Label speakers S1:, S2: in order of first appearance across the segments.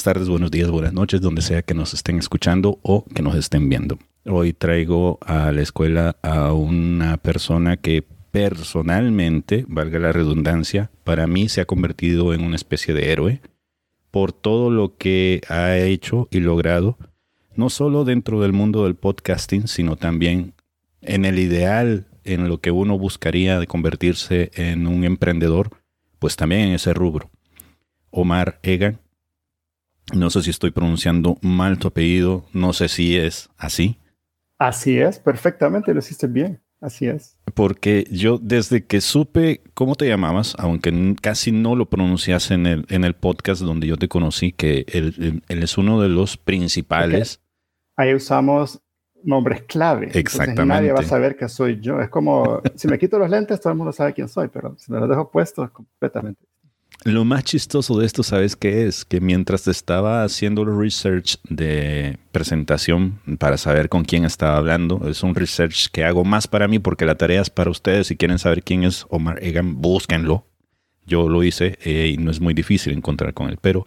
S1: Buenas tardes, buenos días, buenas noches, donde sea que nos estén escuchando o que nos estén viendo. Hoy traigo a la escuela a una persona que personalmente, valga la redundancia, para mí se ha convertido en una especie de héroe por todo lo que ha hecho y logrado, no solo dentro del mundo del podcasting, sino también en el ideal, en lo que uno buscaría de convertirse en un emprendedor, pues también en ese rubro. Omar Egan, no sé si estoy pronunciando mal tu apellido, no sé si es así.
S2: Así es, perfectamente, lo hiciste bien, así es.
S1: Porque yo desde que supe cómo te llamabas, aunque casi no lo pronuncias en el, en el podcast donde yo te conocí, que él, es uno de los principales.
S2: Ahí usamos nombres clave.
S1: Exactamente.
S2: nadie va a saber que soy yo. Es como, si me quito los lentes, todo el mundo sabe quién soy, pero si me los dejo puestos, completamente.
S1: Lo más chistoso de esto, ¿sabes qué es? Que mientras estaba haciendo el research de presentación para saber con quién estaba hablando, es un research que hago más para mí porque la tarea es para ustedes. Si quieren saber quién es Omar Egan, búsquenlo. Yo lo hice eh, y no es muy difícil encontrar con él. Pero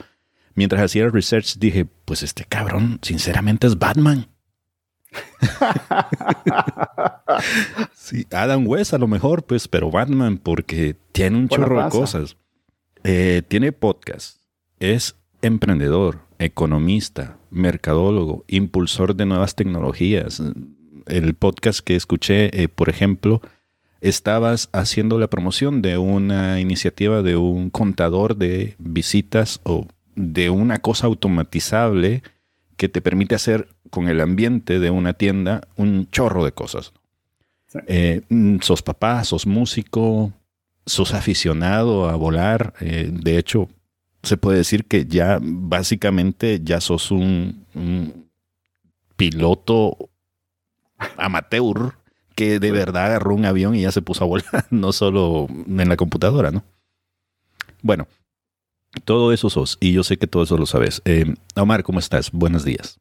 S1: mientras hacía el research dije, pues este cabrón, sinceramente es Batman. sí, Adam West a lo mejor, pues, pero Batman porque tiene un chorro de cosas. Eh, tiene podcast, es emprendedor, economista, mercadólogo, impulsor de nuevas tecnologías. El podcast que escuché, eh, por ejemplo, estabas haciendo la promoción de una iniciativa de un contador de visitas o de una cosa automatizable que te permite hacer con el ambiente de una tienda un chorro de cosas. Eh, mm, sos papá, sos músico, sos aficionado a volar. Eh, de hecho, se puede decir que ya básicamente ya sos un, piloto amateur que de verdad agarró un avión y ya se puso a volar, no solo en la computadora, ¿no? Bueno, todo eso sos y yo sé que todo eso lo sabes. Eh, Omar, ¿cómo estás? Buenos días.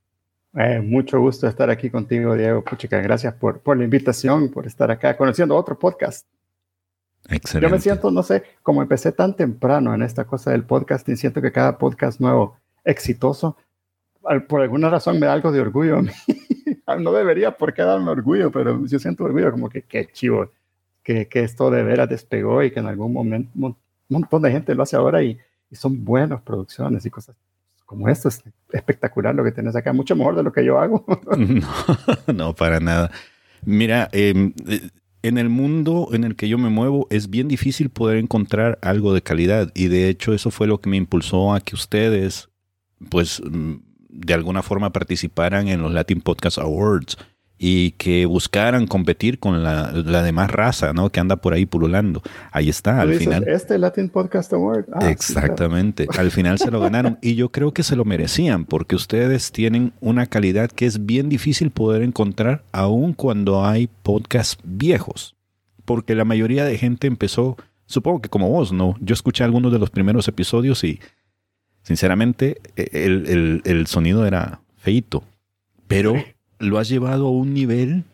S2: Eh, mucho gusto estar aquí contigo, Diego. Puchica, gracias por, por la invitación, por estar acá conociendo otro podcast.
S1: Excelente.
S2: Yo me siento, no sé, como empecé tan temprano en esta cosa del podcast y siento que cada podcast nuevo exitoso, por alguna razón me da algo de orgullo a mí. no debería por qué darme orgullo, pero yo siento orgullo como que qué chivo, que, que esto de veras despegó y que en algún momento un montón de gente lo hace ahora y, y son buenas producciones y cosas como esto. Es espectacular lo que tienes acá, mucho mejor de lo que yo hago.
S1: no, no, para nada. Mira, eh, en el mundo en el que yo me muevo es bien difícil poder encontrar algo de calidad. Y de hecho eso fue lo que me impulsó a que ustedes pues mm, de alguna forma participaran en los Latin Podcast Awards y que buscaran competir con la, demás raza, ¿no? Que anda por ahí pululando. Ahí está, al final.
S2: Este Latin Podcast Award.
S1: Ah, Exactamente. Al final se lo ganaron y yo creo que se lo merecían porque ustedes tienen una calidad que es bien difícil poder encontrar aun cuando hay podcasts viejos. Porque la mayoría de gente empezó, supongo que como vos, ¿no? Yo escuché algunos de los primeros episodios y sinceramente e, el, el sonido era feito. Pero lo has llevado a un nivel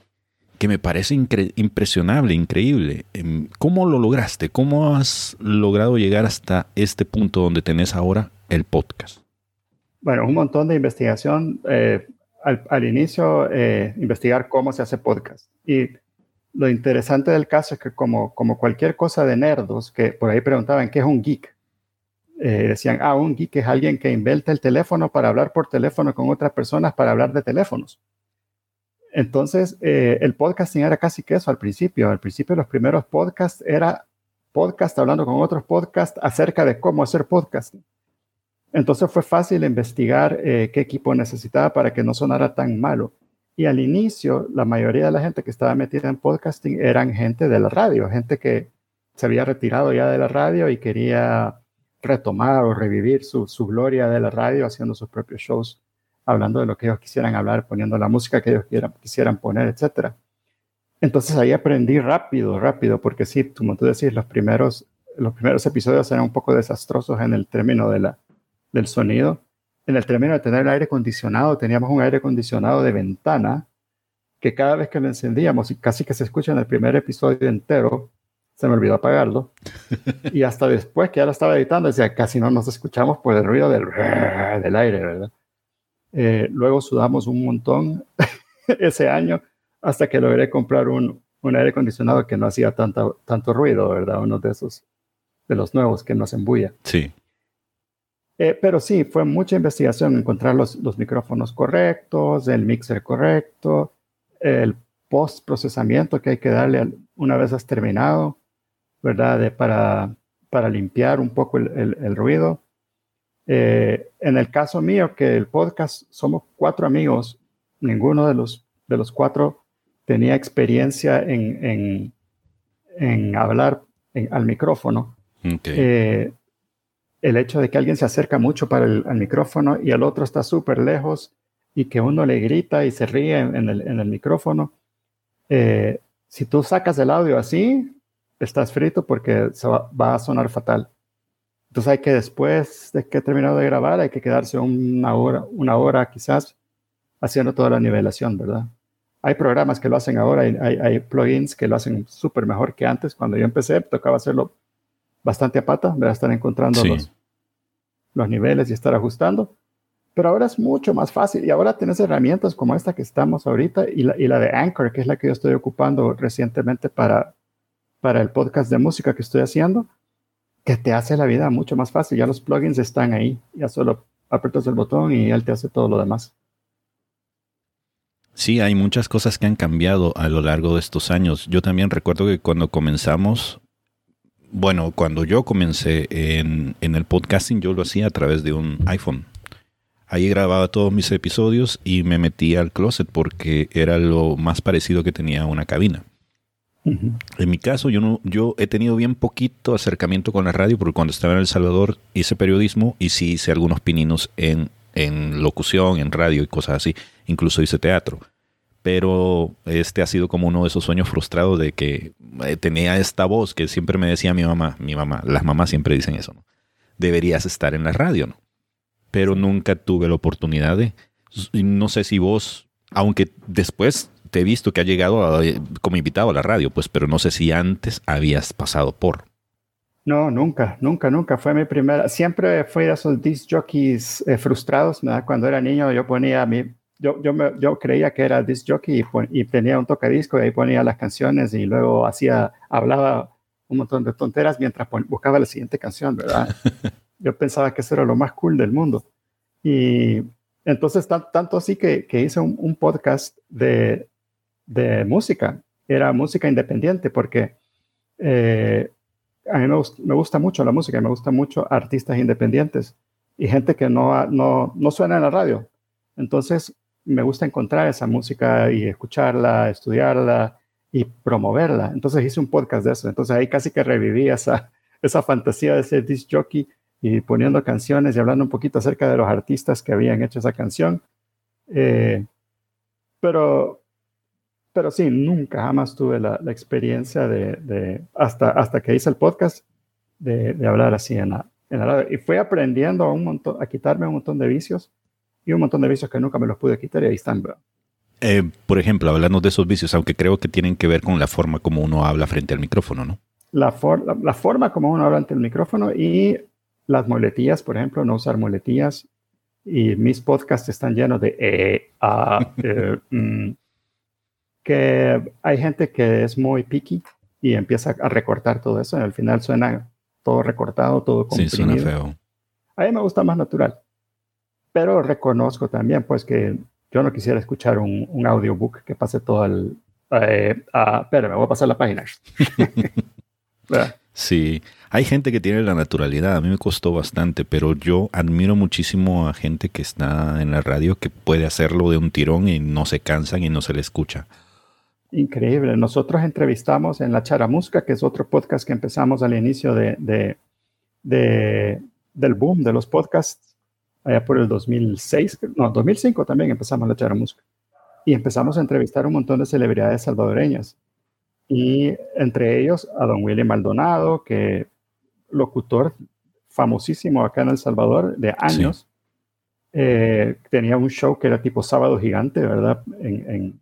S1: que me parece impresionable, increíble. Em, ¿Cómo lo lograste? ¿Cómo has logrado llegar hasta este punto donde tenés ahora el podcast?
S2: Bueno, un montón de investigación. Eh, al, inicio, eh, investigar cómo se hace podcast. Y lo interesante del caso es que como, como cualquier cosa de nerdos, que por ahí preguntaban, ¿qué es un geek? Eh, decían, ah, un geek es alguien que inventa el teléfono para hablar por teléfono con otras personas para hablar de teléfonos. Entonces, eh, el podcasting era casi que eso al principio. Al principio, los primeros podcasts era podcast hablando con otros podcasts acerca de cómo hacer podcasting. Entonces fue fácil investigar eh, qué equipo necesitaba para que no sonara tan malo. Y al inicio, la mayoría de la gente que estaba metida en podcasting eran gente de la radio, gente que se había retirado ya de la radio y quería retomar o revivir su, su gloria de la radio haciendo sus propios shows hablando de lo que ellos quisieran hablar, poniendo la música que ellos quieran, quisieran poner, etc. Entonces ahí aprendí rápido, rápido, porque sí, como tú decís, los primeros, los primeros episodios eran un poco desastrosos en el término de la, del sonido. En el término de tener el aire acondicionado, teníamos un aire acondicionado de ventana que cada vez que lo encendíamos, y casi que se escucha en el primer episodio entero, se me olvidó apagarlo. y hasta después que ya lo estaba editando, decía, casi no nos escuchamos por el ruido del, del aire, ¿verdad? Eh, luego sudamos un montón ese año hasta que logré comprar un, un aire acondicionado que no hacía tanto, tanto ruido, ¿verdad? Uno de esos, de los nuevos que no hacen bulla.
S1: Sí.
S2: Eh, pero sí, fue mucha investigación encontrar los, los, micrófonos correctos, el mixer correcto, el post procesamiento que hay que darle una vez has terminado, ¿verdad? De, para, para limpiar un poco el, el, ruido. Eh, en el caso mío, que el podcast somos cuatro amigos, ninguno de los, de los cuatro tenía experiencia en, en, en hablar al micrófono. Eh, el hecho de que alguien se acerca mucho para el micrófono y el otro está súper lejos y que uno le grita y se ríe en el, en el micrófono. Eh, si tú sacas el audio así, estás frito porque se va, a sonar fatal. Entonces hay que después de que he terminado de grabar, hay que quedarse una hora, una hora quizás haciendo toda la nivelación, ¿verdad? Hay programas que lo hacen ahora, hay, hay, plugins que lo hacen súper mejor que antes. Cuando yo empecé, tocaba hacerlo bastante a pata, a estar encontrando los, los niveles y estar ajustando. Pero ahora es mucho más fácil y ahora tienes herramientas como esta que estamos ahorita y la, y la de Anchor, que es la que yo estoy ocupando recientemente para, para el podcast de música que estoy haciendo, que te hace la vida mucho más fácil. Ya los plugins están ahí, ya solo aprietas el botón y él te hace todo lo demás.
S1: Sí, hay muchas cosas que han cambiado a lo largo de estos años. Yo también recuerdo que cuando comenzamos, bueno, cuando yo comencé en, en el podcasting, yo lo hacía a través de un iPhone. Ahí grababa todos mis episodios y me metía al closet porque era lo más parecido que tenía a una cabina. En mi caso, yo, no, yo he tenido bien poquito acercamiento con la radio porque cuando estaba en El Salvador hice periodismo y sí hice algunos pininos en, en locución, en radio y cosas así. Incluso hice teatro. Pero este ha sido como uno de esos sueños frustrados de que eh, tenía esta voz que siempre me decía mi mamá, mi mamá, las mamás siempre dicen eso, ¿no? Deberías estar en la radio, ¿no? Pero nunca tuve la oportunidad de... No sé si vos, aunque después te he visto que ha llegado eh, como invitado a la radio, pues, pero no sé si antes habías pasado por.
S2: No, nunca, nunca, nunca. Fue mi primera. Siempre fui de esos disc jockeys eh, frustrados. Cuando era niño, yo ponía mi. Yo, yo, me, yo creía que era disc jockey y, tenía un tocadisco y ahí ponía las canciones y luego hacía, hablaba un montón de tonteras mientras buscaba la siguiente canción, ¿verdad? yo pensaba que eso era lo más cool del mundo. Y entonces, tanto así que, que hice un podcast de, de música. Era música independiente porque eh, a mí me, gusta mucho la música, me gusta mucho artistas independientes y gente que no, no, no suena en la radio. Entonces, me gusta encontrar esa música y escucharla, estudiarla y promoverla. Entonces hice un podcast de eso. Entonces ahí casi que reviví esa, esa fantasía de ser disc jockey y poniendo canciones y hablando un poquito acerca de los artistas que habían hecho esa canción. Eh, pero pero sí, nunca jamás tuve la, experiencia de, hasta, hasta que hice el podcast, de, hablar así en la, en radio. Y fui aprendiendo a, un montón, a quitarme un montón de vicios y un montón de vicios que nunca me los pude quitar y ahí están.
S1: Eh, por ejemplo, hablando de esos vicios, aunque creo que tienen que ver con la forma como uno habla frente al micrófono, ¿no?
S2: La, la, forma como uno habla ante el micrófono y las muletillas, por ejemplo, no usar muletillas. Y mis podcasts están llenos de e, a, eh, mm, que hay gente que es muy picky y empieza a recortar todo eso y al final suena todo recortado, todo comprimido. Sí, suena feo. A mí me gusta más natural. Pero reconozco también pues que yo no quisiera escuchar un, un audiobook que pase todo el... Eh, espera, me voy a pasar la página.
S1: sí, hay gente que tiene la naturalidad, a mí me costó bastante, pero yo admiro muchísimo a gente que está en la radio que puede hacerlo de un tirón y no se cansan y no se le escucha.
S2: Increíble. Nosotros entrevistamos en La Charamusca, que es otro podcast que empezamos al inicio de, de, del boom de los podcasts, allá por el 2006, no, 2005 también empezamos La Charamusca. Y empezamos a entrevistar un montón de celebridades salvadoreñas. Y entre ellos a don Willy Maldonado, que locutor famosísimo acá en El Salvador de años. Eh, tenía un show que era tipo sábado gigante, ¿verdad? en,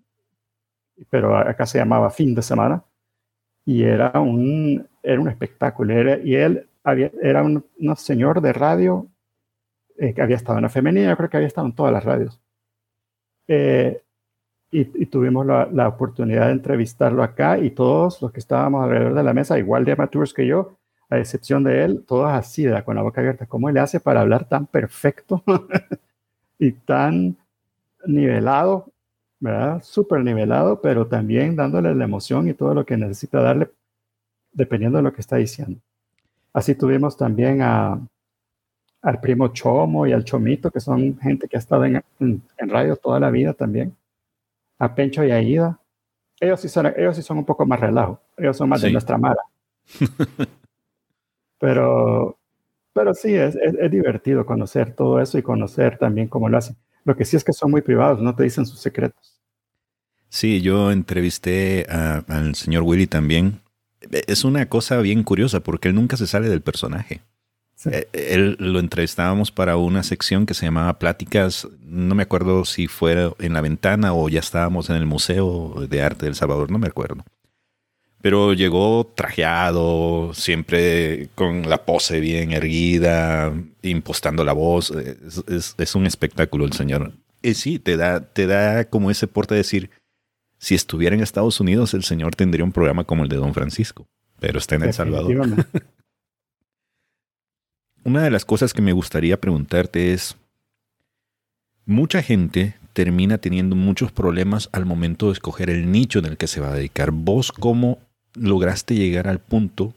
S2: pero acá se llamaba fin de semana. y era un, era un espectáculo. y él había, era un, señor de radio eh, que había estado en la femenina, yo creo que había estado en todas las radios. Eh, y, tuvimos la, la, oportunidad de entrevistarlo acá y todos los que estábamos alrededor de la mesa, igual de amateurs que yo, a excepción de él, todos así, con la boca abierta. ¿Cómo le hace para hablar tan perfecto y tan nivelado, ¿verdad? Súper nivelado, pero también dándole la emoción y todo lo que necesita darle, dependiendo de lo que está diciendo. Así tuvimos también a, al primo Chomo y al Chomito, que son gente que ha estado en, en, radio toda la vida también. A Pencho y a Ida. Ellos sí son, ellos sí son un poco más relajo. Ellos son más de nuestra mala. Pero, pero sí, es, es, divertido conocer todo eso y conocer también cómo lo hacen. Lo que sí es que son muy privados, no te dicen sus secretos.
S1: Sí, yo entrevisté al señor Willy también. Es una cosa bien curiosa porque él nunca se sale del personaje. Eh, él lo entrevistábamos para una sección que se llamaba Pláticas, no me acuerdo si fue en la ventana o ya estábamos en el Museo de Arte del Salvador, no me acuerdo pero llegó trajeado, siempre con la pose bien erguida, impostando la voz. Es, un espectáculo el señor. Y sí, te da, te da como ese porte de decir, si estuviera en Estados Unidos, el señor tendría un programa como el de Don Francisco, pero está en El Salvador. Una de las cosas que me gustaría preguntarte es, mucha gente termina teniendo muchos problemas al momento de escoger el nicho en el que se va a dedicar. ¿Vos cómo lograste llegar al punto,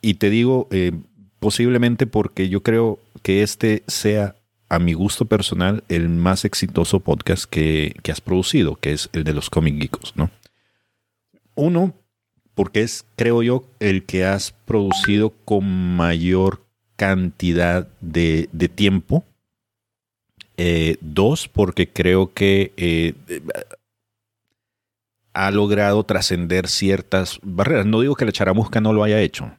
S1: y te digo eh, posiblemente porque yo creo que este sea, a mi gusto personal, el más exitoso podcast que, has producido, que es el de los cómic geekos, ¿no? Uno, porque es, creo yo, el que has producido con mayor cantidad de, tiempo. Eh, dos, porque creo que eh, ha logrado trascender ciertas barreras. No digo que la charamusca no lo haya hecho,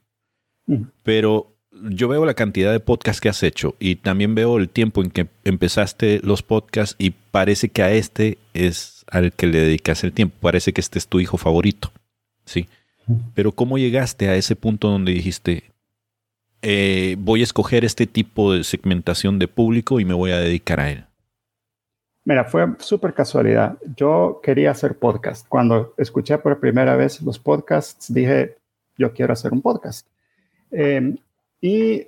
S1: mm. pero yo veo la cantidad de podcasts que has hecho y también veo el tiempo en que empezaste los podcasts y parece que a este es al que le dedicas el tiempo. Parece que este es tu hijo favorito, ¿sí? Mm. Pero ¿cómo llegaste a ese punto donde dijiste, eh, voy a escoger este tipo de segmentación de público y me voy a dedicar a él?
S2: Mira, fue súper casualidad. Yo quería hacer podcast. Cuando escuché por primera vez los podcasts, dije, yo quiero hacer un podcast. Em, y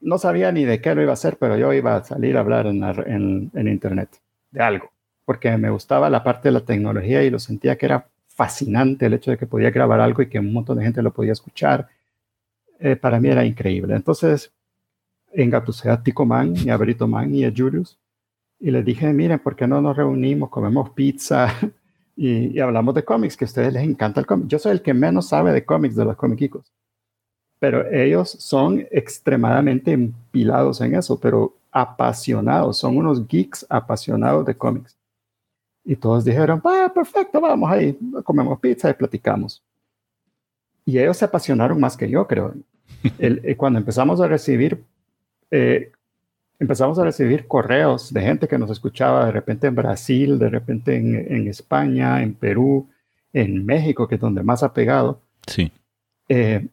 S2: no sabía ni de qué lo iba a hacer, pero yo iba a salir a hablar en, Internet de algo, porque me gustaba la parte de la tecnología y lo sentía que era fascinante el hecho de que podía grabar algo y que un montón de gente lo podía escuchar. Eh, para mí era increíble. Entonces, engatusé a Tico Man y a Brito Man y a Julius y les dije, miren, ¿por qué no nos reunimos, comemos pizza y, hablamos de cómics, que a ustedes les encanta el cómic? Yo soy el que menos sabe de cómics de los cómicos, pero ellos son extremadamente empilados en eso, pero apasionados, son unos geeks apasionados de cómics. Y todos dijeron, ah, perfecto, vamos ahí, comemos pizza y platicamos. Y ellos se apasionaron más que yo, creo. El, eh, cuando empezamos a recibir eh, empezamos a recibir correos de gente que nos escuchaba de repente en Brasil, de repente en, España, en Perú, en México, que es donde más ha pegado.
S1: Sí.
S2: Eh,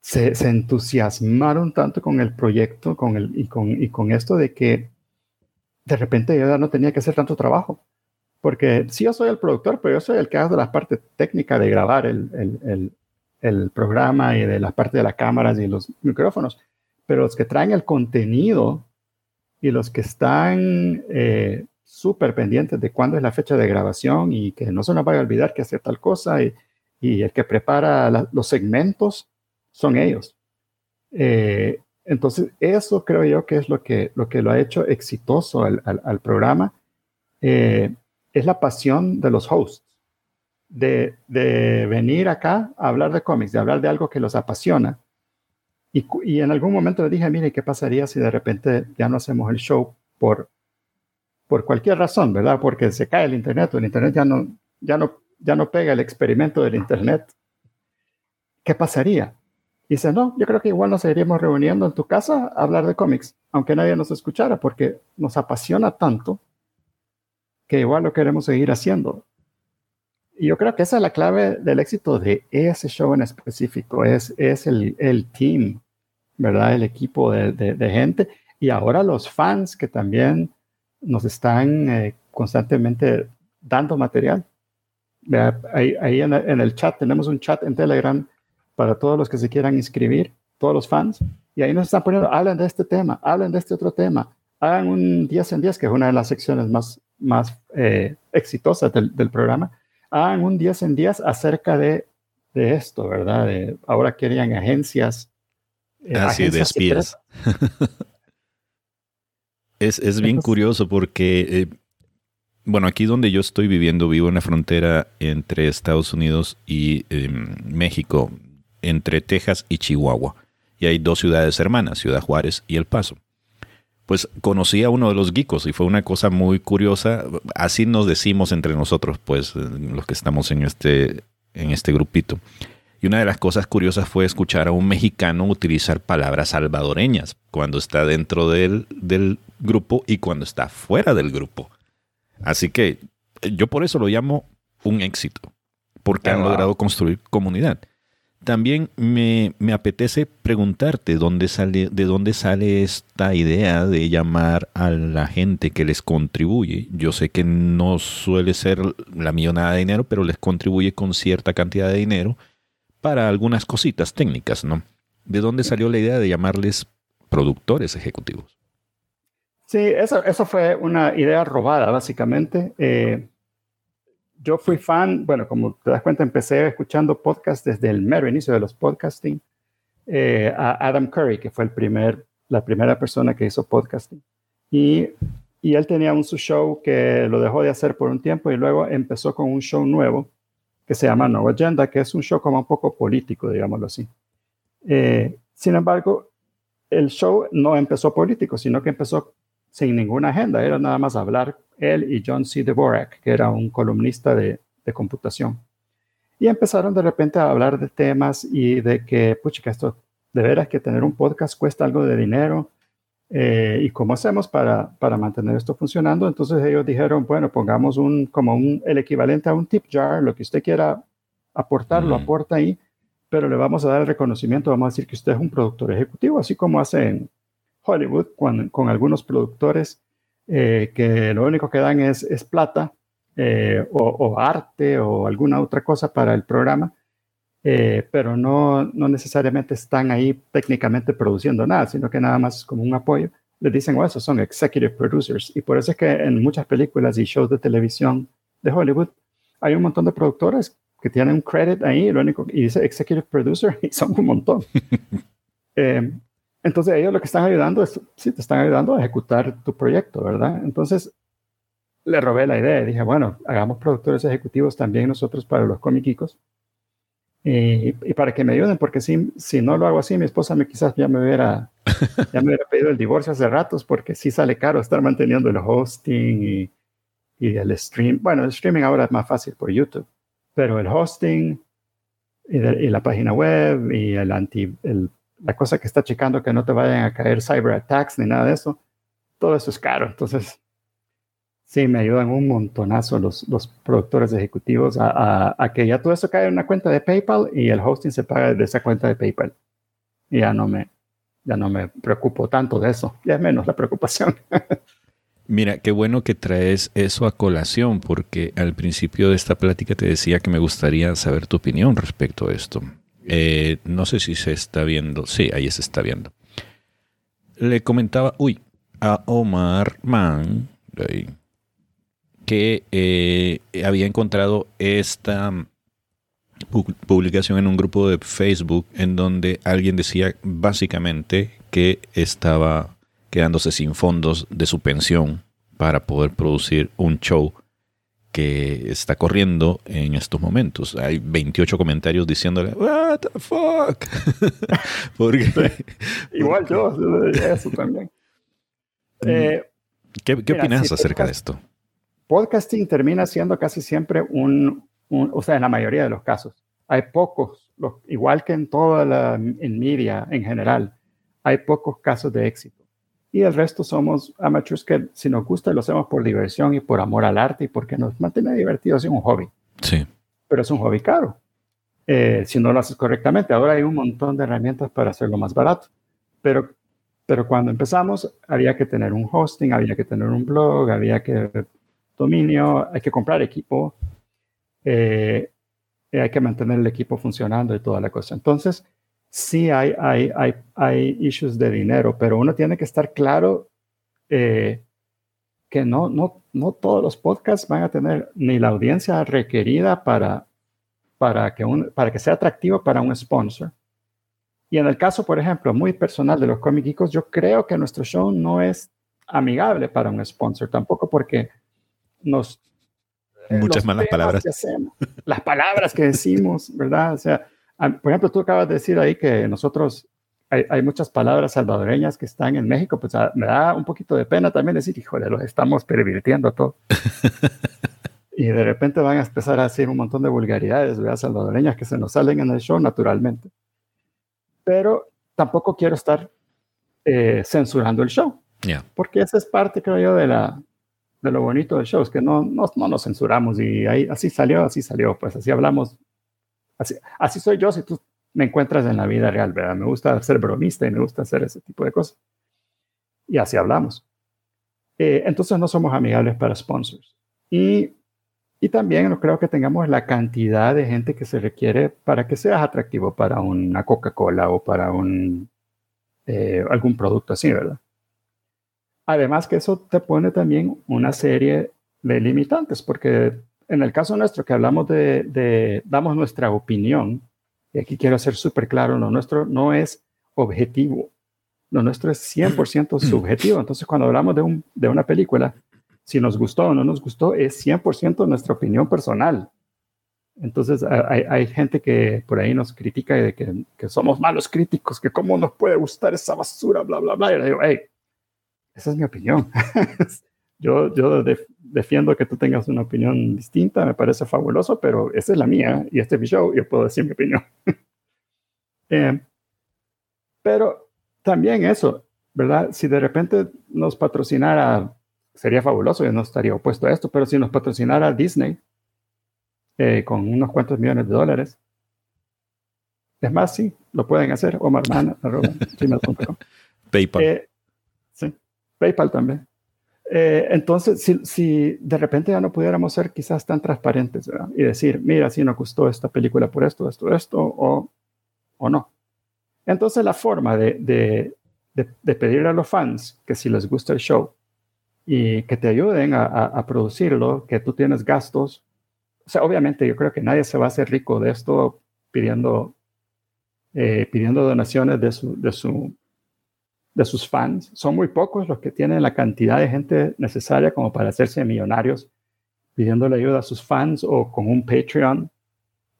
S2: se, entusiasmaron tanto con el proyecto con el, y, con, y con esto de que de repente yo ya no tenía que hacer tanto trabajo. Porque sí, yo soy el productor, pero yo soy el que hace la parte técnica de grabar el, el, el programa y de la parte de las cámaras y los micrófonos pero los que traen el contenido y los que están eh, súper pendientes de cuándo es la fecha de grabación y que no se nos vaya a olvidar que hacer tal cosa y, el que prepara los segmentos son ellos. Eh, entonces, eso creo yo que es lo que lo, que lo ha hecho exitoso al, al, programa. Eh, es la pasión de los hosts, de, de venir acá a hablar de cómics, de hablar de algo que los apasiona y, en algún momento le dije, mire, ¿qué pasaría si de repente ya no hacemos el show por, por cualquier razón, ¿verdad? Porque se cae el Internet o el Internet ya no, ya, no, ya no pega el experimento del Internet. ¿Qué pasaría? Y dice, no, yo creo que igual nos seguiríamos reuniendo en tu casa a hablar de cómics, aunque nadie nos escuchara, porque nos apasiona tanto que igual lo queremos seguir haciendo. Y yo creo que esa es la clave del éxito de ese show en específico, es, es el, el team, ¿verdad? El equipo de, de, gente y ahora los fans que también nos están eh, constantemente dando material. Ahí, ahí en, el chat, tenemos un chat en Telegram para todos los que se quieran inscribir, todos los fans, y ahí nos están poniendo, hablen de este tema, hablen de este otro tema, hagan un 10 en 10, que es una de las secciones más, más eh, exitosas del, del, programa, hagan un 10 en 10 acerca de, de esto, ¿verdad? De, ahora querían agencias.
S1: Eh, Así de espías. es, es, bien curioso porque eh, bueno, aquí donde yo estoy viviendo, vivo en la frontera entre Estados Unidos y em, México, entre Texas y Chihuahua. Y hay dos ciudades hermanas, Ciudad Juárez y El Paso. Pues conocí a uno de los geekos y fue una cosa muy curiosa. Así nos decimos entre nosotros, pues, los que estamos en este, en este grupito. Y una de las cosas curiosas fue escuchar a un mexicano utilizar palabras salvadoreñas cuando está dentro del, del grupo y cuando está fuera del grupo. Así que yo por eso lo llamo un éxito, porque han logrado construir comunidad. También me, apetece preguntarte dónde sale, de dónde sale esta idea de llamar a la gente que les contribuye. Yo sé que no suele ser la millonada de dinero, pero les contribuye con cierta cantidad de dinero para algunas cositas técnicas, ¿no? ¿De dónde salió la idea de llamarles productores ejecutivos?
S2: Sí, eso, eso fue una idea robada, básicamente. Eh, yo fui fan, bueno, como te das cuenta, empecé escuchando podcasts desde el mero inicio de los podcasting, eh, a Adam Curry, que fue el primer, la primera persona que hizo podcasting. Y, y él tenía un su show que lo dejó de hacer por un tiempo y luego empezó con un show nuevo que se llama No Agenda, que es un show como un poco político, digámoslo así. Eh, sin embargo, el show no empezó político, sino que empezó sin ninguna agenda, era nada más hablar él y John C. Dvorak, que era un columnista de, computación. Y empezaron de repente a hablar de temas y de que, pucha, esto de veras que tener un podcast cuesta algo de dinero. Eh, ¿Y cómo hacemos para, para mantener esto funcionando? Entonces ellos dijeron, bueno, pongamos un, como un, el equivalente a un tip jar, lo que usted quiera aportar, lo aporta ahí, pero le vamos a dar el reconocimiento, vamos a decir que usted es un productor ejecutivo, así como hacen Hollywood con, con algunos productores eh, que lo único que dan es, es plata eh, o, arte o alguna otra cosa para el programa, eh, pero no, no necesariamente están ahí técnicamente produciendo nada, sino que nada más como un apoyo. Les dicen, oh, esos son executive producers. Y por eso es que en muchas películas y shows de televisión de Hollywood hay un montón de productores que tienen un credit ahí, lo único, y dice executive producer, y son un montón. Entonces ellos lo que están ayudando es, sí, te están ayudando a ejecutar tu proyecto, ¿verdad? Entonces le robé la idea y dije, bueno, hagamos productores ejecutivos también nosotros para los comiquicos y, para que me ayuden, porque si, si no lo hago así, mi esposa me quizás ya me hubiera, ya me hubiera pedido el divorcio hace ratos, porque sí sale caro estar manteniendo el hosting y, el stream. Bueno, el streaming ahora es más fácil por YouTube, pero el hosting y, y la página web y el anti, el la cosa que está checando que no te vayan a caer cyber attacks ni nada de eso, todo eso es caro. Entonces, sí, me ayudan un montonazo los, los productores ejecutivos a, a, que ya todo eso cae en una cuenta de PayPal y el hosting se paga de esa cuenta de PayPal. Y ya no me, ya no me preocupo tanto de eso, ya es menos la preocupación.
S1: Mira, qué bueno que traes eso a colación, porque al principio de esta plática te decía que me gustaría saber tu opinión respecto a esto. Eh, no sé si se está viendo. Sí, ahí se está viendo. Le comentaba, uy, a Omar Mann que eh, había encontrado esta publicación en un grupo de Facebook en donde alguien decía básicamente que estaba quedándose sin fondos de su pensión para poder producir un show que está corriendo en estos momentos. Hay 28 comentarios diciéndole, What the fuck?
S2: Igual yo, eso también.
S1: Mm. Eh, ¿Qué, opinas acerca de esto?
S2: Podcasting termina siendo casi siempre un, o sea, en la mayoría de los casos. Hay pocos, igual que en toda la en media en general, hay pocos casos de éxito y el resto somos amateurs que si nos gusta lo hacemos por diversión y por amor al arte y porque nos mantiene divertidos, es un hobby.
S1: Sí.
S2: pero es un hobby caro. Eh, si no lo haces correctamente. Ahora hay un montón de herramientas para hacerlo más barato, pero, pero cuando empezamos había que tener un hosting, había que tener un blog, había que dominio, hay que comprar equipo, eh, hay que mantener el equipo funcionando y toda la cosa. Entonces, sí hay, hay, hay, hay issues de dinero, pero uno tiene que estar claro eh, que no, no, no todos los podcasts van a tener ni la audiencia requerida para, para, que, un, para que sea atractivo para un sponsor. Y en el caso, por ejemplo, muy personal de los cómicos, yo creo que nuestro show no es amigable para un sponsor, tampoco porque nos...
S1: Muchas malas palabras.
S2: las palabras que decimos, ¿verdad? O sea, por ejemplo, tú acabas de decir ahí que nosotros hay, muchas palabras salvadoreñas que están en México, pues ah, me da un poquito de pena también decir, híjole, los estamos pervirtiendo todo. y de repente van a empezar a decir un montón de vulgaridades ¿verdad? salvadoreñas que se nos salen en el show naturalmente. Pero tampoco quiero estar eh, censurando el show. Porque esa es parte, creo yo, de, la, de lo bonito del show, es que no, no, no nos censuramos y ahí, así salió, así salió, pues así hablamos. Así, soy yo, si tú me encuentras en la vida real, ¿verdad? Me gusta ser bromista y me gusta hacer ese tipo de cosas. Y así hablamos. Eh, entonces no somos amigables para sponsors. Y, y también no creo que tengamos la cantidad de gente que se requiere para que seas atractivo para una Coca-Cola o para un, eh, algún producto así, ¿verdad? Además que eso te pone también una serie de limitantes, porque en el caso nuestro que hablamos de, de damos nuestra opinión, y aquí quiero ser súper claro, lo nuestro no es objetivo, lo nuestro es 100% subjetivo. Entonces, cuando hablamos de, un, de una película, si nos gustó o no nos gustó, es 100% nuestra opinión personal. Entonces, hay, hay, gente que por ahí nos critica de que, que, somos malos críticos, que cómo nos puede gustar esa basura, bla, bla, bla. Y le digo, hey, esa es mi opinión. yo, yo defiendo que tú tengas una opinión distinta, me parece fabuloso, pero esa es la mía y este es mi show, yo puedo decir mi opinión. Eh, pero también eso, ¿verdad? Si de repente nos patrocinara, sería fabuloso, yo no estaría opuesto a esto, pero si nos patrocinara Disney eh, con unos cuantos millones de dólares, es más, sí, lo pueden hacer, omarman.com.
S1: PayPal.
S2: Eh, sí, PayPal también. Eh, entonces, si, de repente ya no pudiéramos ser quizás tan transparentes y decir, mira, si nos gustó esta película por esto, esto, esto, o, o no. Entonces, la forma de, de, de, a los fans que si les gusta el show y que te ayuden a, a, producirlo, que tú tienes gastos, o sea, obviamente yo creo que nadie se va a hacer rico de esto pidiendo, eh, pidiendo donaciones de su, de su de sus fans. Son muy pocos los que tienen la cantidad de gente necesaria como para hacerse millonarios pidiéndole ayuda a sus fans o con un Patreon,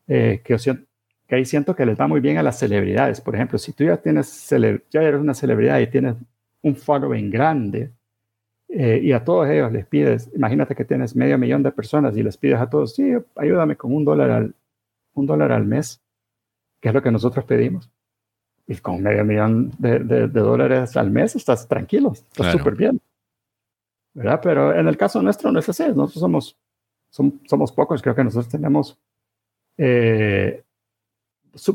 S2: eh, que, que ahí siento que les va muy bien a las celebridades. Por ejemplo, si tú ya, tienes ya eres una celebridad y tienes un following grande eh, y a todos ellos les pides, imagínate que tienes medio millón de personas y les pides a todos, sí, ayúdame con un dólar un dólar al mes, que es lo que nosotros pedimos y con medio millón de, de, dólares al mes estás tranquilo, estás súper bien. ¿verdad? Pero en el caso nuestro no es así, nosotros somos, somos, pocos, creo que nosotros tenemos, eh,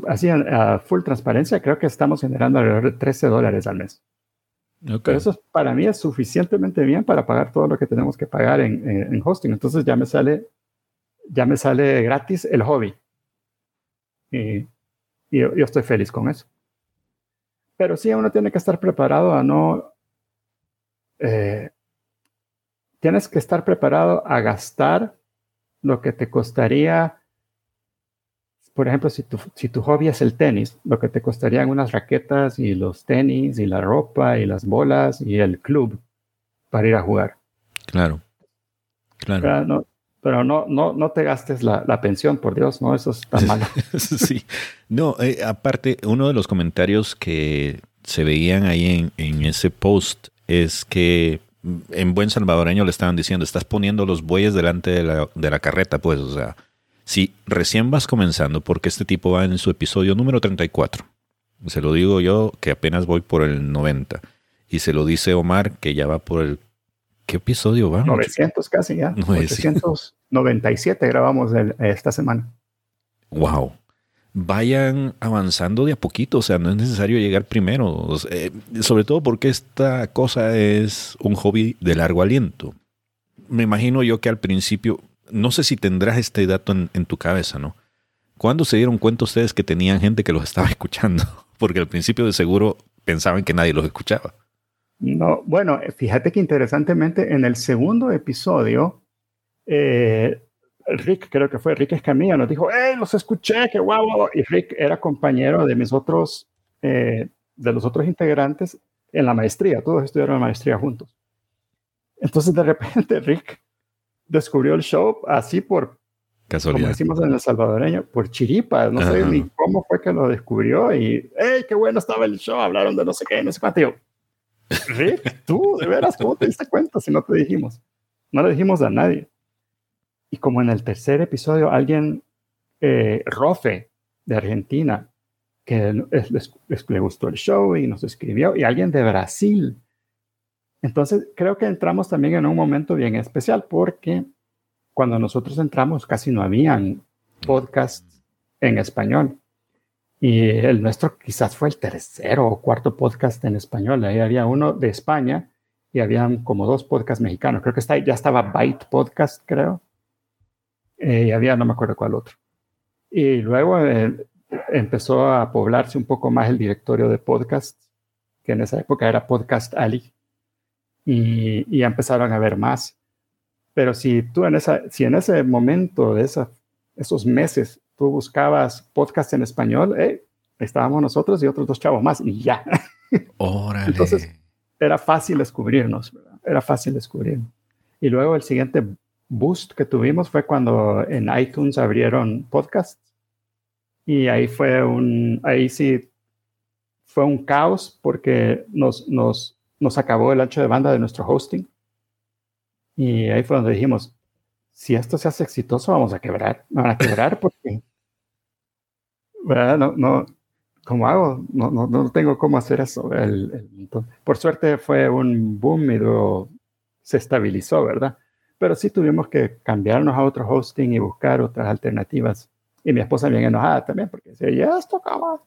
S2: así a full transparencia, creo que estamos generando alrededor de 13 dólares al mes. Pero eso para mí es suficientemente bien para pagar todo lo que tenemos que pagar en, en, hosting. Entonces ya me sale, ya me sale gratis el hobby. Y, y yo estoy feliz con eso. Pero sí, uno tiene que estar preparado a no... Eh, tienes que estar preparado a gastar lo que te costaría, por ejemplo, si tu, si tu hobby es el tenis, lo que te costarían unas raquetas y los tenis y la ropa y las bolas y el club para ir a jugar.
S1: Claro,
S2: claro. Pero no, no, no te gastes la, la pensión, por Dios, no, eso está mal.
S1: sí. No, eh, aparte, uno de los comentarios que se veían ahí en, en ese post es que en buen salvadoreño le estaban diciendo, estás poniendo los bueyes delante de la, de la carreta, pues, o sea, si recién vas comenzando, porque este tipo va en su episodio número 34, se lo digo yo que apenas voy por el 90, y se lo dice Omar que ya va por el ¿Qué episodio va?
S2: 900 casi ya. 997 grabamos esta semana.
S1: Wow. Vayan avanzando de a poquito, o sea, no es necesario llegar primero, eh, sobre todo porque esta cosa es un hobby de largo aliento. Me imagino yo que al principio, no sé si tendrás este dato en, en tu cabeza, ¿no? ¿Cuándo se dieron cuenta ustedes que tenían gente que los estaba escuchando? Porque al principio de seguro pensaban que nadie los escuchaba.
S2: No, bueno, fíjate que interesantemente en el segundo episodio, eh, Rick, creo que fue Rick Escamilla, nos dijo, ¡eh, los escuché, qué guau, Y Rick era compañero de mis otros, eh, de los otros integrantes en la maestría, todos estudiaron la maestría juntos. Entonces de repente Rick descubrió el show así por Casualidad. Como decimos en el salvadoreño, por chiripa. No sé ni cómo fue que lo descubrió. Y, ¡hey, qué bueno estaba el show! Hablaron de no sé qué, no sé cuánto. Rick, tú, de veras, ¿cómo te diste cuenta si no te dijimos? No le dijimos a nadie. Y como en el tercer episodio, alguien, eh, Rofe, de Argentina, que le gustó el show y nos escribió, y alguien de Brasil. Entonces, creo que entramos también en un momento bien especial porque cuando nosotros entramos casi no habían podcasts en español. Y el nuestro quizás fue el tercero o cuarto podcast en español. Ahí había uno de España y habían como dos podcasts mexicanos. Creo que está, ya estaba Byte Podcast, creo. Eh, y había, no me acuerdo cuál otro. Y luego eh, empezó a poblarse un poco más el directorio de podcasts, que en esa época era Podcast Ali. Y, y empezaron a haber más. Pero si tú en, esa, si en ese momento de esa, esos meses tú buscabas podcast en español, eh, estábamos nosotros y otros dos chavos más y ya.
S1: Órale.
S2: Entonces era fácil descubrirnos, era fácil descubrir. Y luego el siguiente boost que tuvimos fue cuando en iTunes abrieron podcasts y ahí fue un, ahí sí fue un caos porque nos, nos, nos acabó el ancho de banda de nuestro hosting y ahí fue donde dijimos, si esto se hace exitoso, vamos a quebrar. Van a quebrar porque, ¿verdad? No, no, ¿cómo hago? No, no, no tengo cómo hacer eso. por suerte fue un boom y luego se estabilizó, ¿verdad? Pero sí tuvimos que cambiarnos a otro hosting y buscar otras alternativas. Y mi esposa bien enojada también, porque decía, ya esto acaba.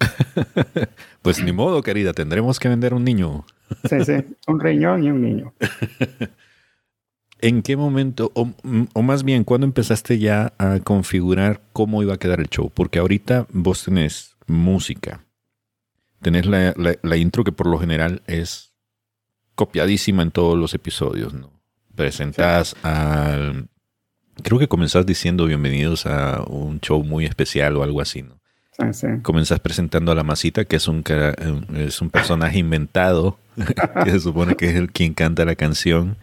S1: pues ni modo, querida, tendremos que vender un niño.
S2: sí, sí, un riñón y un niño.
S1: ¿En qué momento, o, más bien, cuándo empezaste ya a configurar cómo iba a quedar el show? Porque ahorita vos tenés música, tenés la, intro que por lo general es copiadísima en todos los episodios, ¿no? Presentás al... Creo que comenzás diciendo bienvenidos a un show muy especial o algo así, ¿no? Sí. Comenzás presentando a la masita, que es un, es un personaje inventado, que se supone que es el quien canta la canción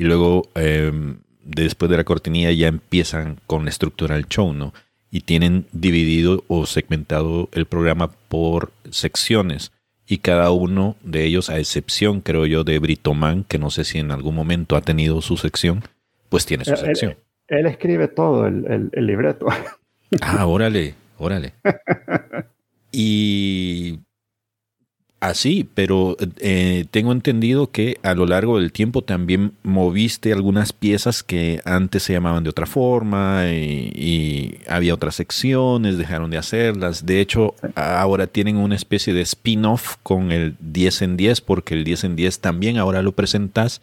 S1: y luego, em, después de la cortinilla, ya empiezan con la estructura del show, ¿no? Y tienen dividido o segmentado el programa por secciones. Y cada uno de ellos, a excepción, creo yo, de Britoman, que no sé si en algún momento ha tenido su sección, pues tiene su sección.
S2: Él, escribe todo el, el libreto.
S1: Ah, órale, órale. Y Así, pero eh, tengo entendido que a lo largo del tiempo también moviste algunas piezas que antes se llamaban de otra forma y, había otras secciones, dejaron de hacerlas. De hecho, ahora tienen una especie de spin-off con el 10 en 10, porque el 10 en 10 también ahora lo presentas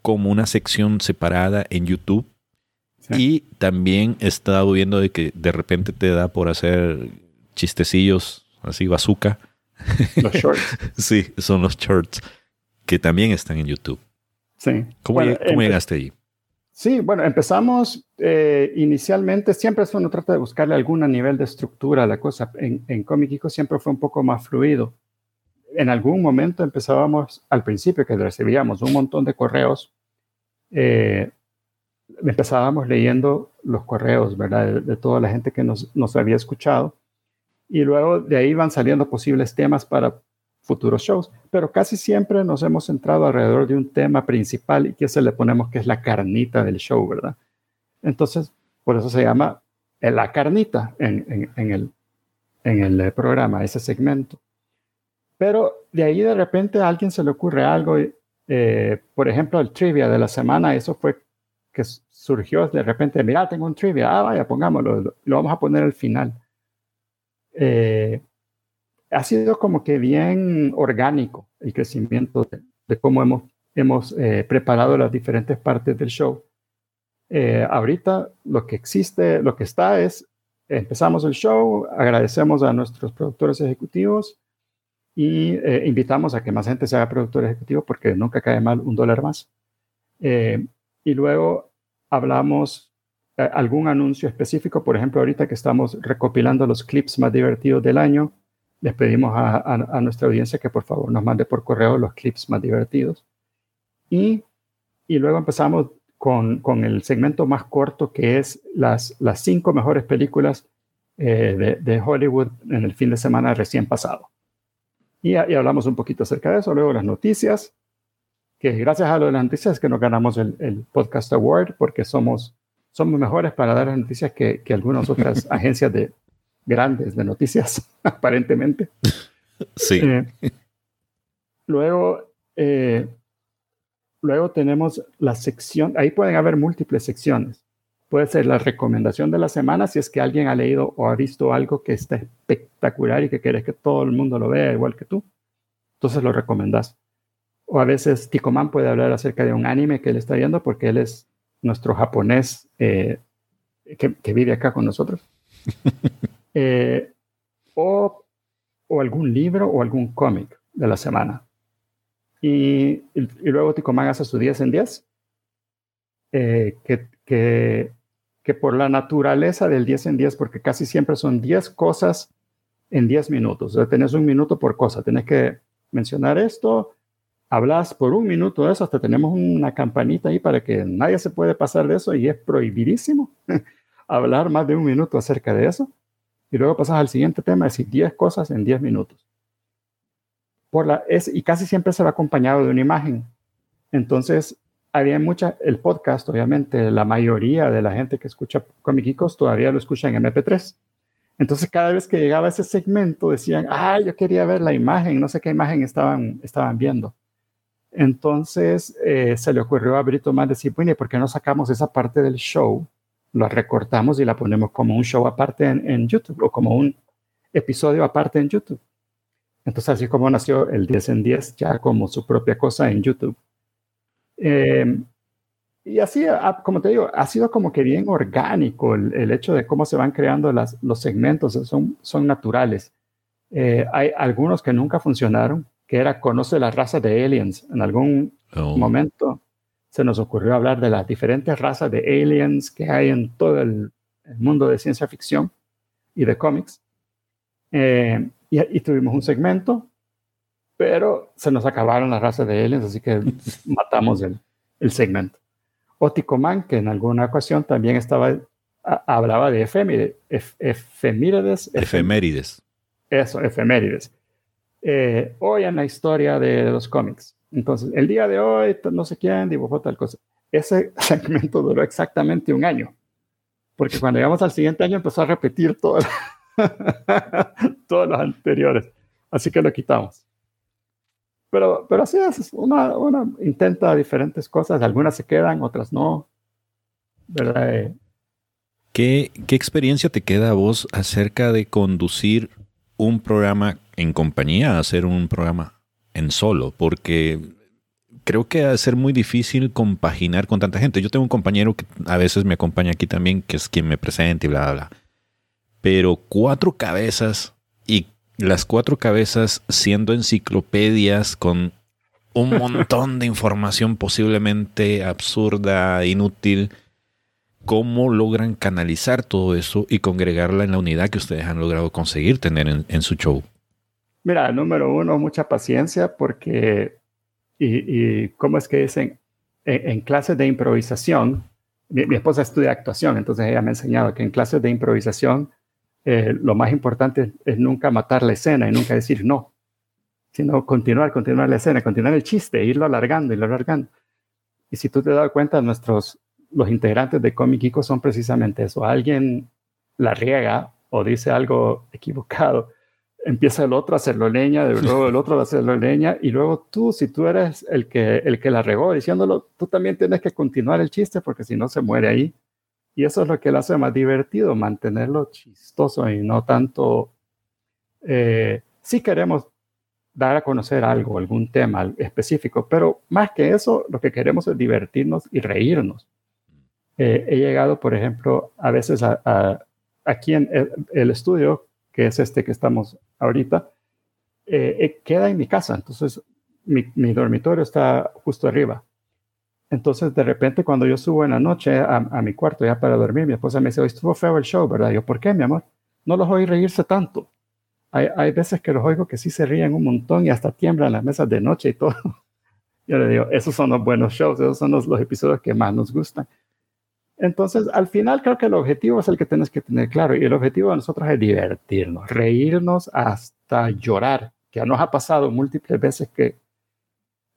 S1: como una sección separada en YouTube. Y también he estado viendo de que de repente te da por hacer chistecillos así bazooka
S2: los shorts.
S1: sí, son los shorts que también están en YouTube.
S2: Sí.
S1: ¿Cómo, llegaste ahí?
S2: Sí, bueno, empezamos eh, inicialmente, siempre uno trata de buscarle algún nivel de estructura a la cosa. En, en Comic siempre fue un poco más fluido. En algún momento empezábamos, al principio que recibíamos un montón de correos, eh, empezábamos leyendo los correos, ¿verdad? De, de, toda la gente que nos, nos había escuchado y luego de ahí van saliendo posibles temas para futuros shows, pero casi siempre nos hemos centrado alrededor de un tema principal y que se le ponemos que es la carnita del show, ¿verdad? Entonces, por eso se llama la carnita en, el, en el programa, ese segmento. Pero de ahí de repente a alguien se le ocurre algo, eh, por ejemplo, el trivia de la semana, eso fue que surgió de repente, mira, tengo un trivia, ah, vaya, pongámoslo, lo, vamos a poner al final. Eh, ha sido como que bien orgánico el crecimiento de, cómo hemos, hemos eh, preparado las diferentes partes del show. Eh, ahorita lo que existe, lo que está es, empezamos el show, agradecemos a nuestros productores ejecutivos y eh, invitamos a que más gente se haga productor ejecutivo porque nunca cae mal un dólar más. y luego hablamos algún anuncio específico, por ejemplo, ahorita que estamos recopilando los clips más divertidos del año, les pedimos a, nuestra audiencia que por favor nos mande por correo los clips más divertidos. Y, y luego empezamos con, con, el segmento más corto que es las, las cinco mejores películas eh, de, de, Hollywood en el fin de semana recién pasado. Y, y, hablamos un poquito acerca de eso. Luego las noticias, que gracias a lo de las noticias es que nos ganamos el, el Podcast Award porque somos, somos mejores para dar las noticias que, que algunas otras agencias de, grandes de noticias, aparentemente.
S1: Sí. Eh,
S2: luego, eh, luego tenemos la sección, ahí pueden haber múltiples secciones. Puede ser la recomendación de la semana si es que alguien ha leído o ha visto algo que está espectacular y que quieres que todo el mundo lo vea igual que tú. Entonces lo recomendas. O a veces Tikoman puede hablar acerca de un anime que él está viendo porque él es nuestro japonés eh, que, que vive acá con nosotros. Eh, o, o, algún libro o algún cómic de la semana. Y, y, luego Ticomán hace su 10 en 10, eh, que, que, que, por la naturaleza del 10 en 10, porque casi siempre son 10 cosas en 10 minutos. O sea, tenés un minuto por cosa, tenés que mencionar esto, hablas por un minuto de eso, hasta tenemos una campanita ahí para que nadie se puede pasar de eso y es prohibidísimo hablar más de un minuto acerca de eso y luego pasas al siguiente tema, es decir, 10 cosas en 10 minutos. Por la, es, y casi siempre se va acompañado de una imagen. Entonces, había mucha, el podcast, obviamente, la mayoría de la gente que escucha Comicicos todavía lo escucha en MP3. Entonces, cada vez que llegaba ese segmento, decían, ah, yo quería ver la imagen, no sé qué imagen estaban, estaban viendo. Entonces, eh, se le ocurrió a Brito más decir, bueno, ¿por qué no sacamos esa parte del show la recortamos y la ponemos como un show aparte en, YouTube o como un episodio aparte en YouTube. Entonces así como nació el 10 en 10 ya como su propia cosa en YouTube. Em, y así, como te digo, ha sido como que bien orgánico el, hecho de cómo se van creando los segmentos, son, son naturales. Eh, hay algunos que nunca funcionaron, que era conoce la raza de aliens en algún oh. momento se nos ocurrió hablar de las diferentes razas de aliens que hay en todo el, mundo de ciencia ficción y de cómics. Eh, y, tuvimos un segmento, pero se nos acabaron las razas de aliens, así que matamos el, el segmento. Oticoman, que en alguna ocasión también estaba, hablaba de efemérides. efemérides.
S1: Efemérides.
S2: Eso, efemérides. Eh, hoy en la historia de los cómics. Entonces, el día de hoy, no sé quién dibujó tal cosa. Ese segmento duró exactamente un año, porque cuando llegamos al siguiente año empezó a repetir todo, todos los anteriores. Así que lo quitamos. Pero, pero así es, uno, uno intenta diferentes cosas, algunas se quedan, otras no. ¿Verdad?
S1: ¿Qué, ¿Qué experiencia te queda a vos acerca de conducir un programa en compañía, hacer un programa en solo, porque creo que va a ser muy difícil compaginar con tanta gente. Yo tengo un compañero que a veces me acompaña aquí también, que es quien me presenta y bla, bla, bla. Pero cuatro cabezas y las cuatro cabezas siendo enciclopedias con un montón de información posiblemente absurda, inútil. ¿Cómo logran canalizar todo eso y congregarla en la unidad que ustedes han logrado conseguir tener en su show?
S2: Mira, número uno, mucha paciencia porque, y, y ¿cómo es que dicen? En, clases de improvisación, mi, esposa estudia actuación, entonces ella me ha enseñado que en clases de improvisación eh, lo más importante es, nunca matar la escena y nunca decir no, sino continuar, continuar la escena, continuar el chiste, irlo alargando, irlo alargando. Y si tú te das cuenta, nuestros, los integrantes de Comic son precisamente eso. Alguien la riega o dice algo equivocado empieza el otro a hacerlo leña, luego el otro a hacerlo leña, y luego tú, si tú eres el que, el que la regó diciéndolo, tú también tienes que continuar el chiste porque si no se muere ahí. Y eso es lo que lo hace más divertido, mantenerlo chistoso y no tanto... Eh, si queremos dar a conocer algo, algún tema específico, pero más que eso, lo que queremos es divertirnos y reírnos. Eh, he llegado, por ejemplo, a veces a, aquí en el, estudio, que es este que estamos ahorita, eh, eh, queda en mi casa, entonces mi, mi, dormitorio está justo arriba. Entonces, de repente, cuando yo subo en la noche a, a, mi cuarto ya para dormir, mi esposa me dice, hoy estuvo feo el show, ¿verdad? yo, ¿por qué, mi amor? No los oí reírse tanto. Hay, hay, veces que los oigo que sí se ríen un montón y hasta tiemblan las mesas de noche y todo. Yo le digo, esos son los buenos shows, esos son los, los episodios que más nos gustan. Entonces, al final creo que el objetivo es el que tienes que tener claro y el objetivo de nosotros es divertirnos, reírnos hasta llorar, que nos ha pasado múltiples veces que,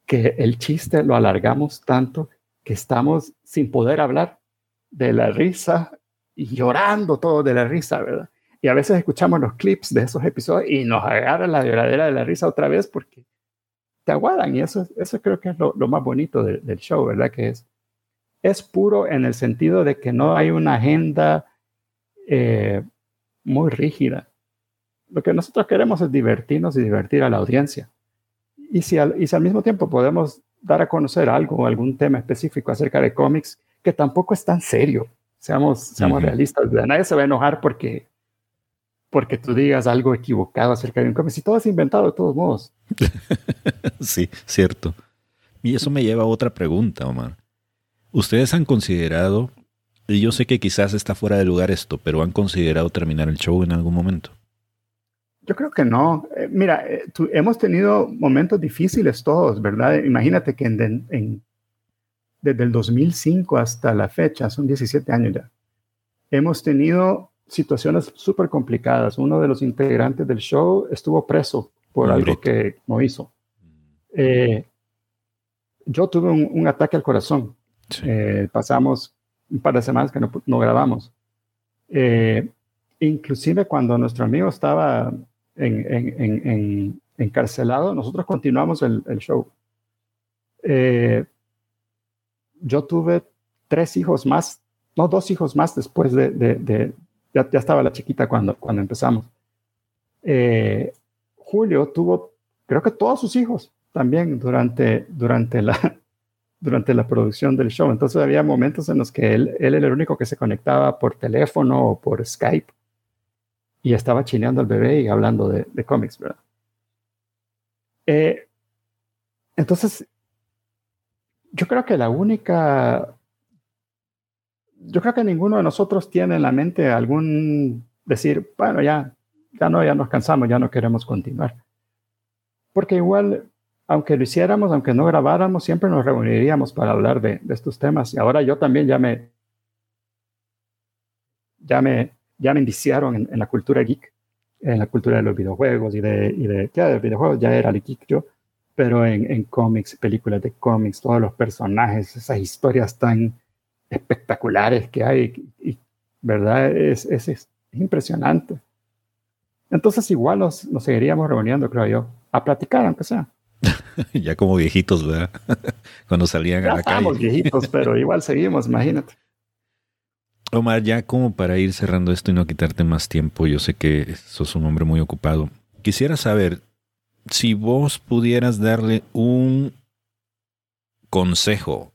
S2: que el chiste lo alargamos tanto que estamos sin poder hablar de la risa y llorando todo de la risa, ¿verdad? Y a veces escuchamos los clips de esos episodios y nos agarra la lloradera de la risa otra vez porque te aguadan y eso, eso creo que es lo, más bonito del show, ¿verdad? Que es es puro en el sentido de que no hay una agenda eh, muy rígida. Lo que nosotros queremos es divertirnos y divertir a la audiencia. Y si al, y si al mismo tiempo podemos dar a conocer algo, algún tema específico acerca de cómics, que tampoco es tan serio, seamos, seamos realistas, nadie se va a enojar porque, porque tú digas algo equivocado acerca de un cómic, si todo es inventado de todos modos.
S1: sí, cierto. Y eso me lleva a otra pregunta, Omar. ¿Ustedes han considerado, y yo sé que quizás está fuera de lugar esto, pero han considerado terminar el show en algún momento?
S2: Yo creo que no. Eh, mira, eh, hemos tenido momentos difíciles todos, ¿verdad? Imagínate que desde el 2005 hasta la fecha, son 17 años ya, hemos tenido situaciones súper complicadas. Uno de los integrantes del show estuvo preso por algo que no hizo. Eh, yo tuve un, ataque al corazón eh, pasamos un par de semanas que no, grabamos. Eh, inclusive cuando nuestro amigo estaba en, encarcelado, nosotros continuamos el, show. Eh, yo tuve tres hijos más, no dos hijos más después de, ya, estaba la chiquita cuando, cuando empezamos. Julio tuvo, creo que todos sus hijos también durante, durante la, durante la producción del show. Entonces había momentos en los que él, él era el único que se conectaba por teléfono o por Skype y estaba chineando al bebé y hablando de, cómics, ¿verdad? Eh, entonces, yo creo que la única, yo creo que ninguno de nosotros tiene en la mente algún decir, bueno, ya, ya no, ya nos cansamos, ya no queremos continuar. Porque igual aunque lo hiciéramos, aunque no grabáramos, siempre nos reuniríamos para hablar de, estos temas. Y ahora yo también ya me, ya me, ya me indiciaron en, la cultura geek, en la cultura de los videojuegos y de, y de, ya de videojuegos, ya era el geek yo, pero en, en cómics, películas de cómics, todos los personajes, esas historias tan espectaculares que hay, y, ¿verdad? Es, es, es, impresionante. Entonces igual nos, nos seguiríamos reuniendo, creo yo, a platicar, aunque sea.
S1: ya como viejitos, ¿verdad? Cuando salían a la calle.
S2: Estamos viejitos, pero igual seguimos, imagínate.
S1: Omar, ya como para ir cerrando esto y no quitarte más tiempo, yo sé que sos un hombre muy ocupado. Quisiera saber si vos pudieras darle un consejo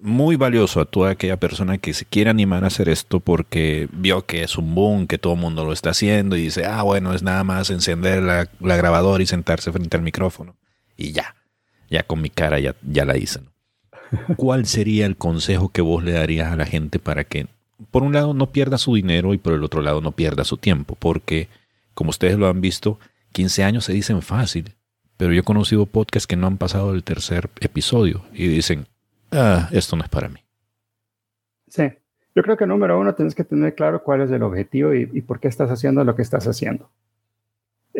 S1: muy valioso a toda aquella persona que se quiera animar a hacer esto porque vio que es un boom, que todo el mundo lo está haciendo y dice, ah, bueno, es nada más encender la, la grabadora y sentarse frente al micrófono y ya, ya con mi cara ya, ya la hice. ¿Cuál sería el consejo que vos le darías a la gente para que, por un lado, no pierda su dinero y por el otro lado, no pierda su tiempo? Porque, como ustedes lo han visto, 15 años se dicen fácil, pero yo he conocido podcasts que no han pasado el tercer episodio y dicen, ah, esto no es para mí.
S2: Sí, yo creo que número uno tienes que tener claro cuál es el objetivo y, y por qué estás haciendo lo que estás haciendo.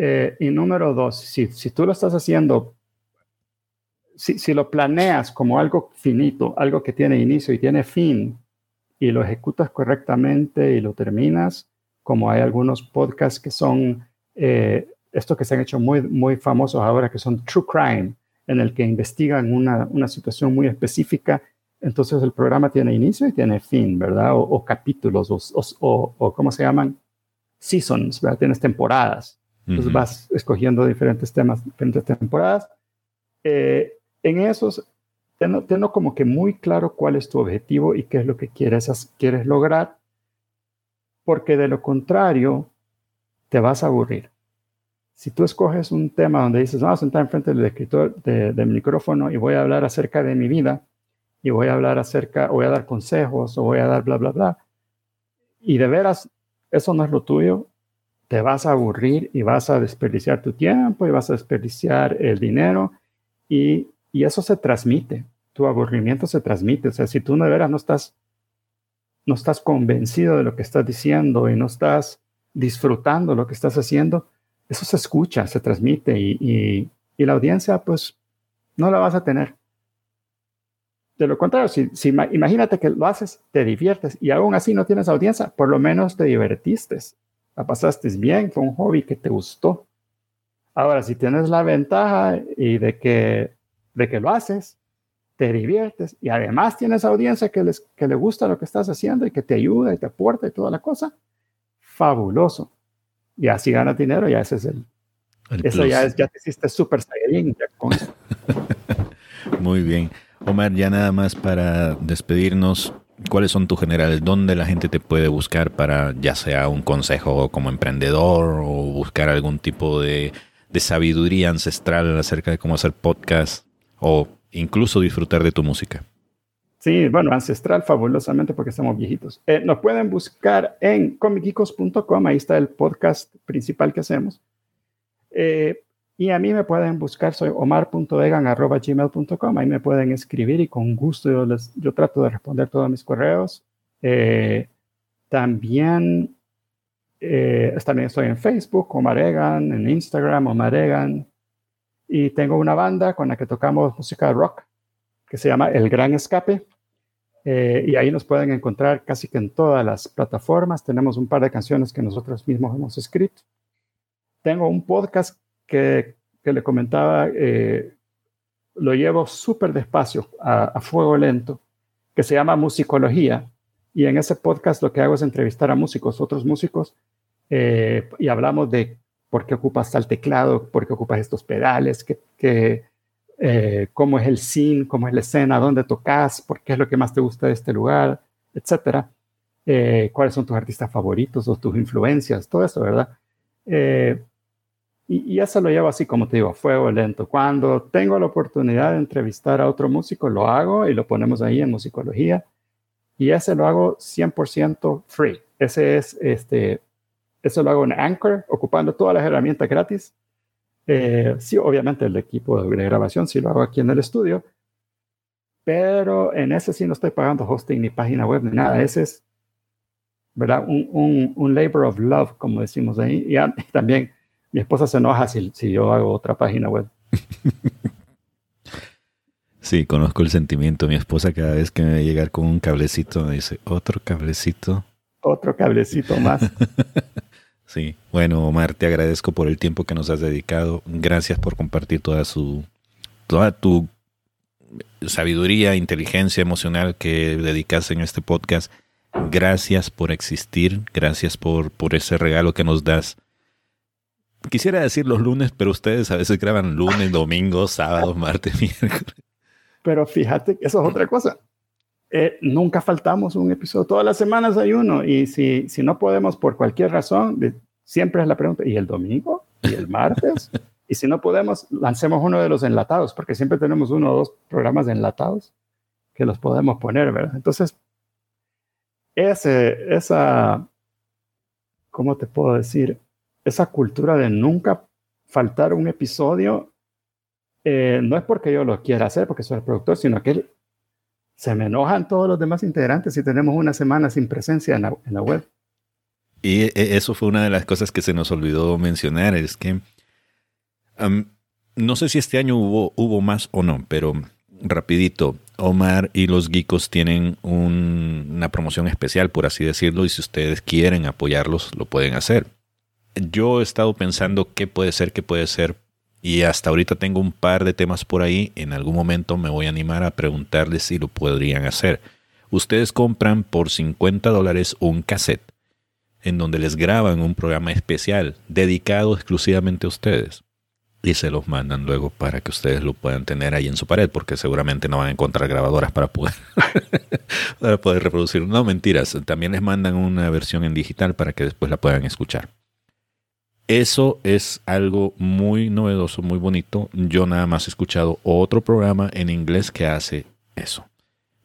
S2: Eh, y número dos, si, si tú lo estás haciendo si, lo planeas como algo finito, algo que tiene inicio y tiene fin, y lo ejecutas correctamente y lo terminas, como hay algunos podcasts que son, eh, esto que se han hecho muy, muy famosos ahora, que son True Crime, en el que investigan una, una situación muy específica. Entonces el programa tiene inicio y tiene fin, ¿verdad? O, capítulos, o, o, ¿cómo se llaman? Seasons, ¿verdad? Tienes temporadas. Entonces vas escogiendo diferentes temas, diferentes temporadas. Eh, en esos, tengo, como que muy claro cuál es tu objetivo y qué es lo que quieres, quieres lograr, porque de lo contrario, te vas a aburrir. Si tú escoges un tema donde dices, vamos a sentar enfrente del escritor del micrófono y voy a hablar acerca de mi vida, y voy a hablar acerca, voy a dar consejos, o voy a dar bla, bla, bla, y de veras, eso no es lo tuyo, te vas a aburrir y vas a desperdiciar tu tiempo y vas a desperdiciar el dinero y, y eso se transmite, tu aburrimiento se transmite, o sea, si tú de veras no estás, no estás convencido de lo que estás diciendo y no estás disfrutando lo que estás haciendo, eso se escucha, se transmite y, y, la audiencia pues no la vas a tener. De lo contrario, si, si, imagínate que lo haces, te diviertes y aún así no tienes audiencia, por lo menos te divertiste la pasaste bien, fue un hobby que te gustó. Ahora, si tienes la ventaja y de que, de que lo haces, te diviertes y además tienes audiencia que, les, que le gusta lo que estás haciendo y que te ayuda y te aporta y toda la cosa, fabuloso. Y así ganas dinero, ya ese es el... eso ya, es, ya te hiciste súper saiyajin con eso.
S1: Muy bien. Omar, ya nada más para despedirnos, ¿Cuáles son tus generales? ¿Dónde la gente te puede buscar para ya sea un consejo como emprendedor o buscar algún tipo de, sabiduría ancestral acerca de cómo hacer podcast o incluso disfrutar de tu música?
S2: Sí, bueno, ancestral fabulosamente porque estamos viejitos. Eh, nos pueden buscar en comicicos.com, ahí está el podcast principal que hacemos. Eh, y a mí me pueden buscar, soy omar.vegan.gmail.com, ahí me pueden escribir y con gusto yo, les, yo trato de responder todos mis correos. Eh, también, eh, también estoy en Facebook, Omar Egan, en Instagram, Omar Egan. Y tengo una banda con la que tocamos música rock que se llama El Gran Escape. Eh, y ahí nos pueden encontrar casi que en todas las plataformas. Tenemos un par de canciones que nosotros mismos hemos escrito. Tengo un podcast que, le comentaba, eh, lo llevo súper despacio, a, fuego lento, que se llama Musicología. Y en ese podcast lo que hago es entrevistar a músicos, otros músicos, eh, y hablamos de por qué ocupas tal teclado, por qué ocupas estos pedales, que, eh, cómo es el scene, cómo es la escena, dónde tocas, por qué es lo que más te gusta de este lugar, etcétera. cuáles son tus artistas favoritos o tus influencias, todo eso, ¿verdad? Y, eso lo llevo así, como te digo, fuego lento. Cuando tengo la oportunidad de entrevistar a otro músico, lo hago y lo ponemos ahí en musicología. Y ese lo hago 100% free. Ese es, este, eso lo hago en Anchor, ocupando todas las herramientas gratis. Eh, sí, obviamente el equipo de grabación sí lo hago aquí en el estudio, pero en ese sí no estoy pagando hosting ni página web ni nada. Ese es, ¿verdad? Un, un, un labor of love, como decimos ahí. Y también mi esposa se enoja si, si yo hago otra página web.
S1: Sí, conozco el sentimiento. Mi esposa cada vez que me ve llegar con un cablecito me dice, otro cablecito.
S2: Otro cablecito más.
S1: sí, bueno, Omar, te agradezco por el tiempo que nos has dedicado. Gracias por compartir toda su, toda tu sabiduría, inteligencia emocional que dedicas en este podcast. Gracias por existir, gracias por, por ese regalo que nos das Quisiera decir los lunes, pero ustedes a veces graban lunes, domingos, sábados, martes, miércoles.
S2: Pero fíjate que eso es otra cosa. Eh, nunca faltamos un episodio. Todas las semanas hay uno. Y si, si no podemos por cualquier razón, siempre es la pregunta, ¿y el domingo? ¿Y el martes? y si no podemos, lancemos uno de los enlatados, porque siempre tenemos uno o dos programas enlatados que los podemos poner, ¿verdad? Entonces, ese, esa, ¿cómo te puedo decir? esa cultura de nunca faltar un episodio, eh, no es porque yo lo quiera hacer, porque soy el productor, sino que se me enojan todos los demás integrantes si tenemos una semana sin presencia en la, web.
S1: Y e, eso fue una de las cosas que se nos olvidó mencionar, es que no sé si este año hubo, hubo más o no, pero rapidito, Omar y los Geekos tienen una promoción especial, por así decirlo, y si ustedes quieren apoyarlos, lo pueden hacer yo he estado pensando qué puede ser, qué puede ser. Y hasta ahorita tengo un par de temas por ahí. En algún momento me voy a animar a preguntarles si lo podrían hacer. Ustedes compran por 50 dólares un cassette en donde les graban un programa especial dedicado exclusivamente a ustedes y se los mandan luego para que ustedes lo puedan tener ahí en su pared, porque seguramente no van a encontrar grabadoras para poder, para poder reproducir. No, mentiras, también les mandan una versión en digital para que después la puedan escuchar. Eso es algo muy novedoso, muy bonito. Yo nada más he escuchado otro programa en inglés que hace eso.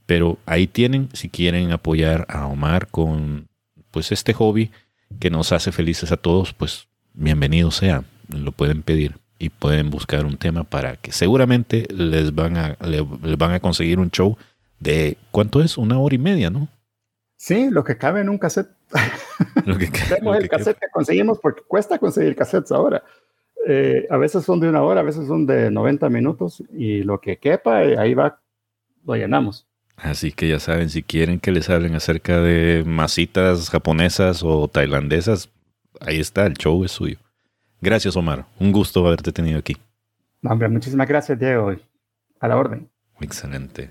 S1: Pero ahí tienen, si quieren apoyar a Omar con pues este hobby que nos hace felices a todos, pues bienvenido sea, lo pueden pedir y pueden buscar un tema para que seguramente les van a, les van a conseguir un show de, ¿cuánto es? Una hora y media, ¿no?
S2: Sí, lo que cabe en un cassette. Lo que Tenemos el cassette que conseguimos porque cuesta conseguir cassettes ahora. Eh, a veces son de una hora, a veces son de 90 minutos y lo que quepa, eh, ahí va, lo llenamos.
S1: Así que ya saben, si quieren que les hablen acerca de masitas japonesas o tailandesas, ahí está, el show es suyo. Gracias, Omar. Un gusto haberte tenido aquí.
S2: hombre, muchísimas gracias, Diego. A la orden.
S1: Excelente.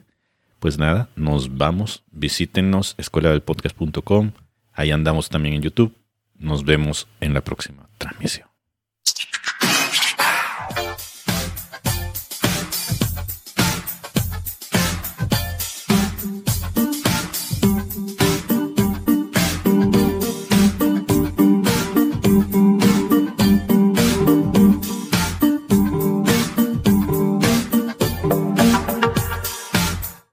S1: Pues nada, nos vamos. Visítenos, escueladelpodcast.com. Ahí andamos también en YouTube. Nos vemos en la próxima transmisión.